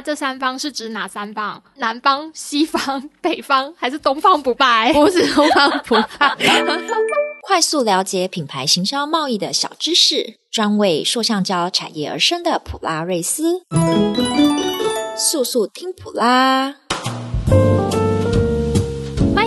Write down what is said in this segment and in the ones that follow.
那这三方是指哪三方？南方、西方、北方，还是东方不败？不是东方不败。快速了解品牌行销贸易的小知识，专为塑橡胶产业而生的普拉瑞斯，速速听普拉。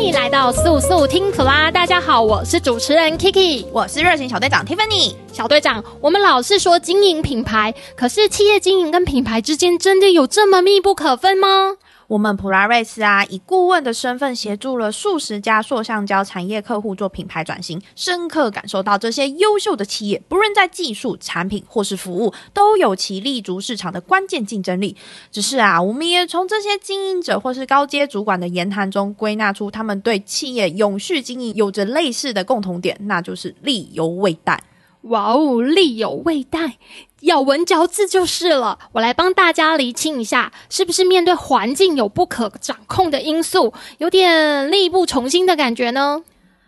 欢迎来到速速听普拉，大家好，我是主持人 Kiki，我是热情小队长 Tiffany。小队长，我们老是说经营品牌，可是企业经营跟品牌之间真的有这么密不可分吗？我们普拉瑞斯啊，以顾问的身份协助了数十家塑橡胶产业客户做品牌转型，深刻感受到这些优秀的企业，不论在技术、产品或是服务，都有其立足市场的关键竞争力。只是啊，我们也从这些经营者或是高阶主管的言谈中归纳出，他们对企业永续经营有着类似的共同点，那就是力有未逮。哇哦，力有未逮，咬文嚼字就是了。我来帮大家厘清一下，是不是面对环境有不可掌控的因素，有点力不从心的感觉呢？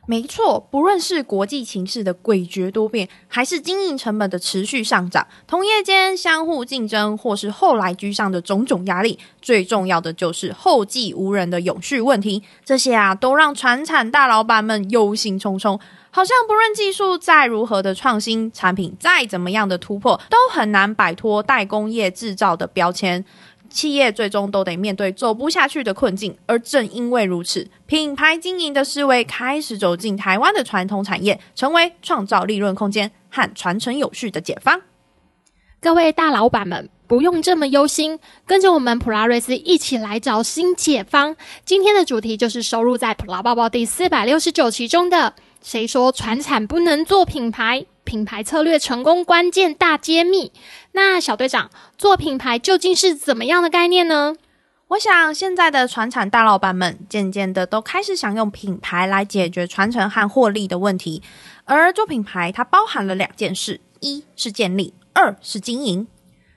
没错，不论是国际情势的诡谲多变，还是经营成本的持续上涨，同业间相互竞争，或是后来居上的种种压力，最重要的就是后继无人的永续问题。这些啊，都让传产大老板们忧心忡忡。好像不论技术再如何的创新，产品再怎么样的突破，都很难摆脱代工业制造的标签。企业最终都得面对走不下去的困境。而正因为如此，品牌经营的思维开始走进台湾的传统产业，成为创造利润空间和传承有序的解方。各位大老板们，不用这么忧心，跟着我们普拉瑞斯一起来找新解方。今天的主题就是收入在普拉抱报第四百六十九期中的。谁说传产不能做品牌？品牌策略成功关键大揭秘。那小队长，做品牌究竟是怎么样的概念呢？我想现在的传产大老板们渐渐的都开始想用品牌来解决传承和获利的问题。而做品牌它包含了两件事：一是建立，二是经营。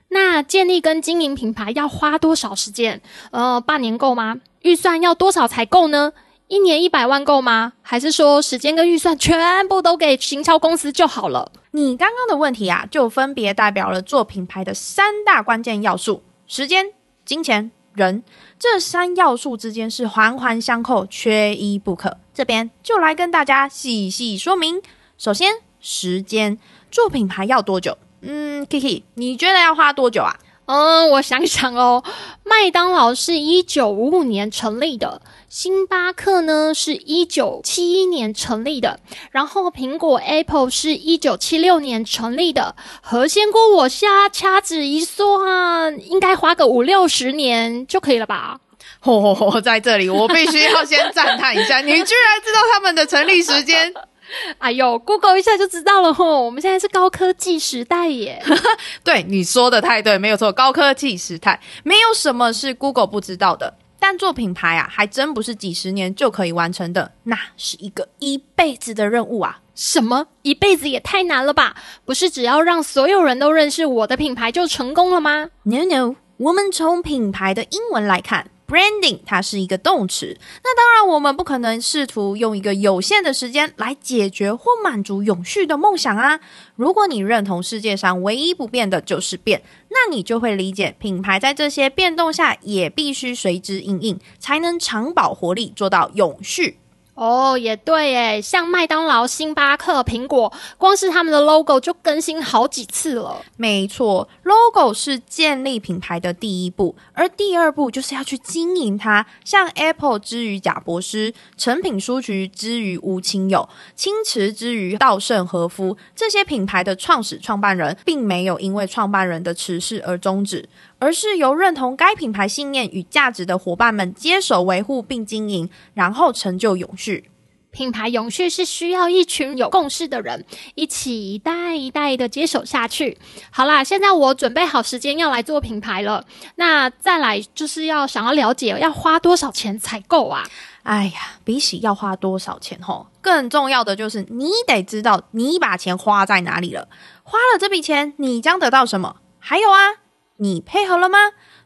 那建立跟经营品牌要花多少时间？呃，半年够吗？预算要多少才够呢？一年一百万够吗？还是说时间跟预算全部都给行销公司就好了？你刚刚的问题啊，就分别代表了做品牌的三大关键要素：时间、金钱、人。这三要素之间是环环相扣，缺一不可。这边就来跟大家细细说明。首先，时间，做品牌要多久？嗯，Kiki，你觉得要花多久啊？嗯，我想想哦，麦当劳是一九五五年成立的，星巴克呢是一九七一年成立的，然后苹果 Apple 是一九七六年成立的。何仙姑，我瞎掐指一算，应该花个五六十年就可以了吧？嚯 哦，在这里我必须要先赞叹一下，你居然知道他们的成立时间。哎呦，Google 一下就知道了吼！我们现在是高科技时代耶。对，你说的太对，没有错，高科技时代没有什么是 Google 不知道的。但做品牌啊，还真不是几十年就可以完成的，那是一个一辈子的任务啊！什么？一辈子也太难了吧？不是只要让所有人都认识我的品牌就成功了吗？No No，我们从品牌的英文来看。Branding 它是一个动词，那当然我们不可能试图用一个有限的时间来解决或满足永续的梦想啊！如果你认同世界上唯一不变的就是变，那你就会理解品牌在这些变动下也必须随之应应，才能长保活力，做到永续。哦，也对诶，像麦当劳、星巴克、苹果，光是他们的 logo 就更新好几次了。没错，logo 是建立品牌的第一步，而第二步就是要去经营它。像 Apple 之于贾伯斯，诚品书局之于吴清友，青瓷之于稻盛和夫，这些品牌的创始创办人，并没有因为创办人的辞世而终止。而是由认同该品牌信念与价值的伙伴们接手维护并经营，然后成就永续。品牌永续是需要一群有共识的人一起一代一代的接手下去。好啦，现在我准备好时间要来做品牌了。那再来就是要想要了解要花多少钱才够啊？哎呀，比起要花多少钱吼，更重要的就是你得知道你把钱花在哪里了。花了这笔钱，你将得到什么？还有啊。你配合了吗？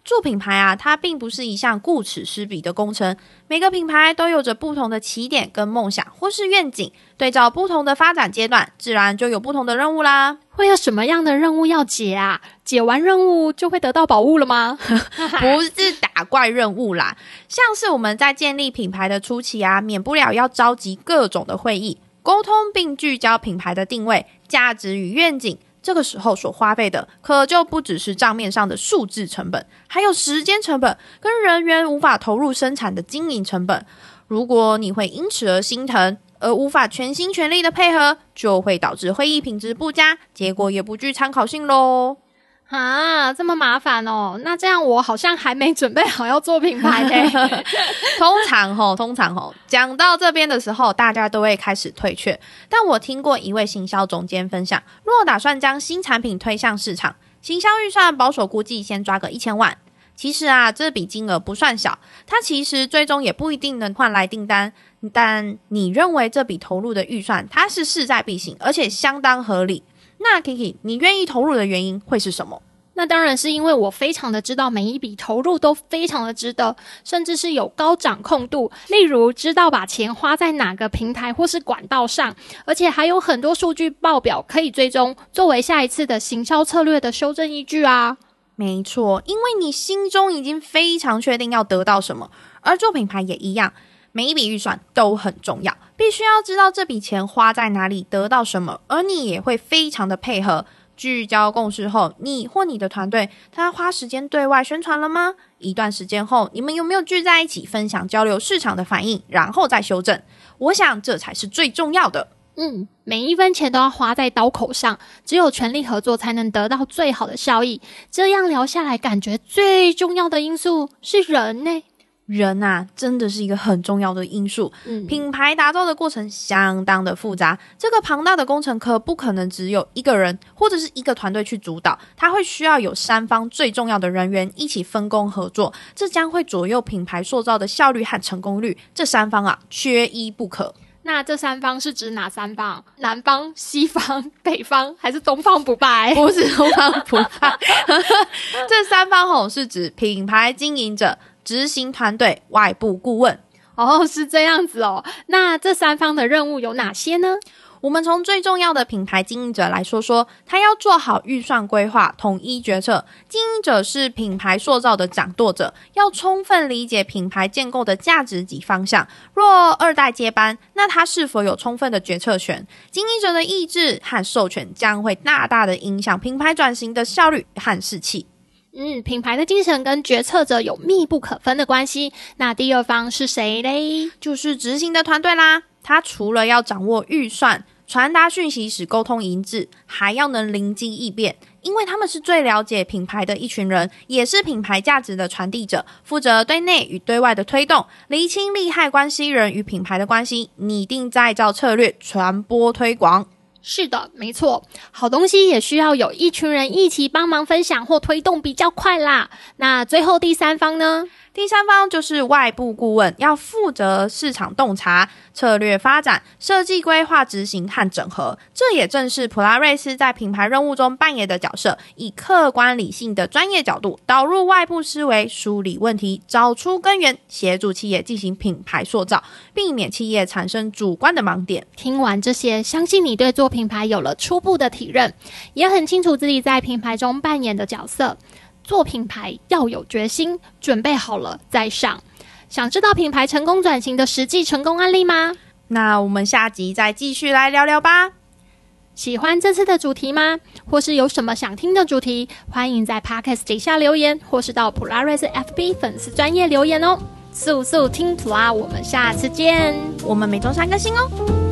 做品牌啊，它并不是一项顾此失彼的工程。每个品牌都有着不同的起点跟梦想或是愿景，对照不同的发展阶段，自然就有不同的任务啦。会有什么样的任务要解啊？解完任务就会得到宝物了吗？不是打怪任务啦，像是我们在建立品牌的初期啊，免不了要召集各种的会议，沟通并聚焦品牌的定位、价值与愿景。这个时候所花费的，可就不只是账面上的数字成本，还有时间成本跟人员无法投入生产的经营成本。如果你会因此而心疼，而无法全心全力的配合，就会导致会议品质不佳，结果也不具参考性喽。啊，这么麻烦哦！那这样我好像还没准备好要做品牌嘞。通常吼，通常吼，讲到这边的时候，大家都会开始退却。但我听过一位行销总监分享，若打算将新产品推向市场，行销预算保守估计先抓个一千万。其实啊，这笔金额不算小，它其实最终也不一定能换来订单。但你认为这笔投入的预算，它是势在必行，而且相当合理。那 Kiki，你愿意投入的原因会是什么？那当然是因为我非常的知道每一笔投入都非常的值得，甚至是有高掌控度。例如，知道把钱花在哪个平台或是管道上，而且还有很多数据报表可以追踪，作为下一次的行销策略的修正依据啊。没错，因为你心中已经非常确定要得到什么，而做品牌也一样。每一笔预算都很重要，必须要知道这笔钱花在哪里，得到什么，而你也会非常的配合。聚焦共识后，你或你的团队，他花时间对外宣传了吗？一段时间后，你们有没有聚在一起分享交流市场的反应，然后再修正？我想这才是最重要的。嗯，每一分钱都要花在刀口上，只有全力合作才能得到最好的效益。这样聊下来，感觉最重要的因素是人呢。人呐、啊，真的是一个很重要的因素。嗯，品牌打造的过程相当的复杂，这个庞大的工程可不可能只有一个人或者是一个团队去主导？它会需要有三方最重要的人员一起分工合作，这将会左右品牌塑造的效率和成功率。这三方啊，缺一不可。那这三方是指哪三方？南方、西方、北方，还是东方不败？不是 东方不败，这三方吼是指品牌经营者。执行团队、外部顾问，哦，是这样子哦。那这三方的任务有哪些呢？我们从最重要的品牌经营者来说说，他要做好预算规划，统一决策。经营者是品牌塑造的掌舵者，要充分理解品牌建构的价值及方向。若二代接班，那他是否有充分的决策权？经营者的意志和授权将会大大的影响品牌转型的效率和士气。嗯，品牌的精神跟决策者有密不可分的关系。那第二方是谁嘞？就是执行的团队啦。他除了要掌握预算、传达讯息、使沟通一致，还要能灵机应变，因为他们是最了解品牌的一群人，也是品牌价值的传递者，负责对内与对外的推动，厘清利害关系人与品牌的关系，拟定再造策略，传播推广。是的，没错，好东西也需要有一群人一起帮忙分享或推动比较快啦。那最后第三方呢？第三方就是外部顾问，要负责市场洞察、策略发展、设计规划、执行和整合。这也正是普拉瑞斯在品牌任务中扮演的角色，以客观理性的专业角度导入外部思维，梳理问题，找出根源，协助企业进行品牌塑造，避免企业产生主观的盲点。听完这些，相信你对做品牌有了初步的体认，也很清楚自己在品牌中扮演的角色。做品牌要有决心，准备好了再上。想知道品牌成功转型的实际成功案例吗？那我们下集再继续来聊聊吧。喜欢这次的主题吗？或是有什么想听的主题？欢迎在 Podcast 底下留言，或是到普拉瑞斯 FB 粉丝专业留言哦。速速听普拉，我们下次见。我们每周三更新哦。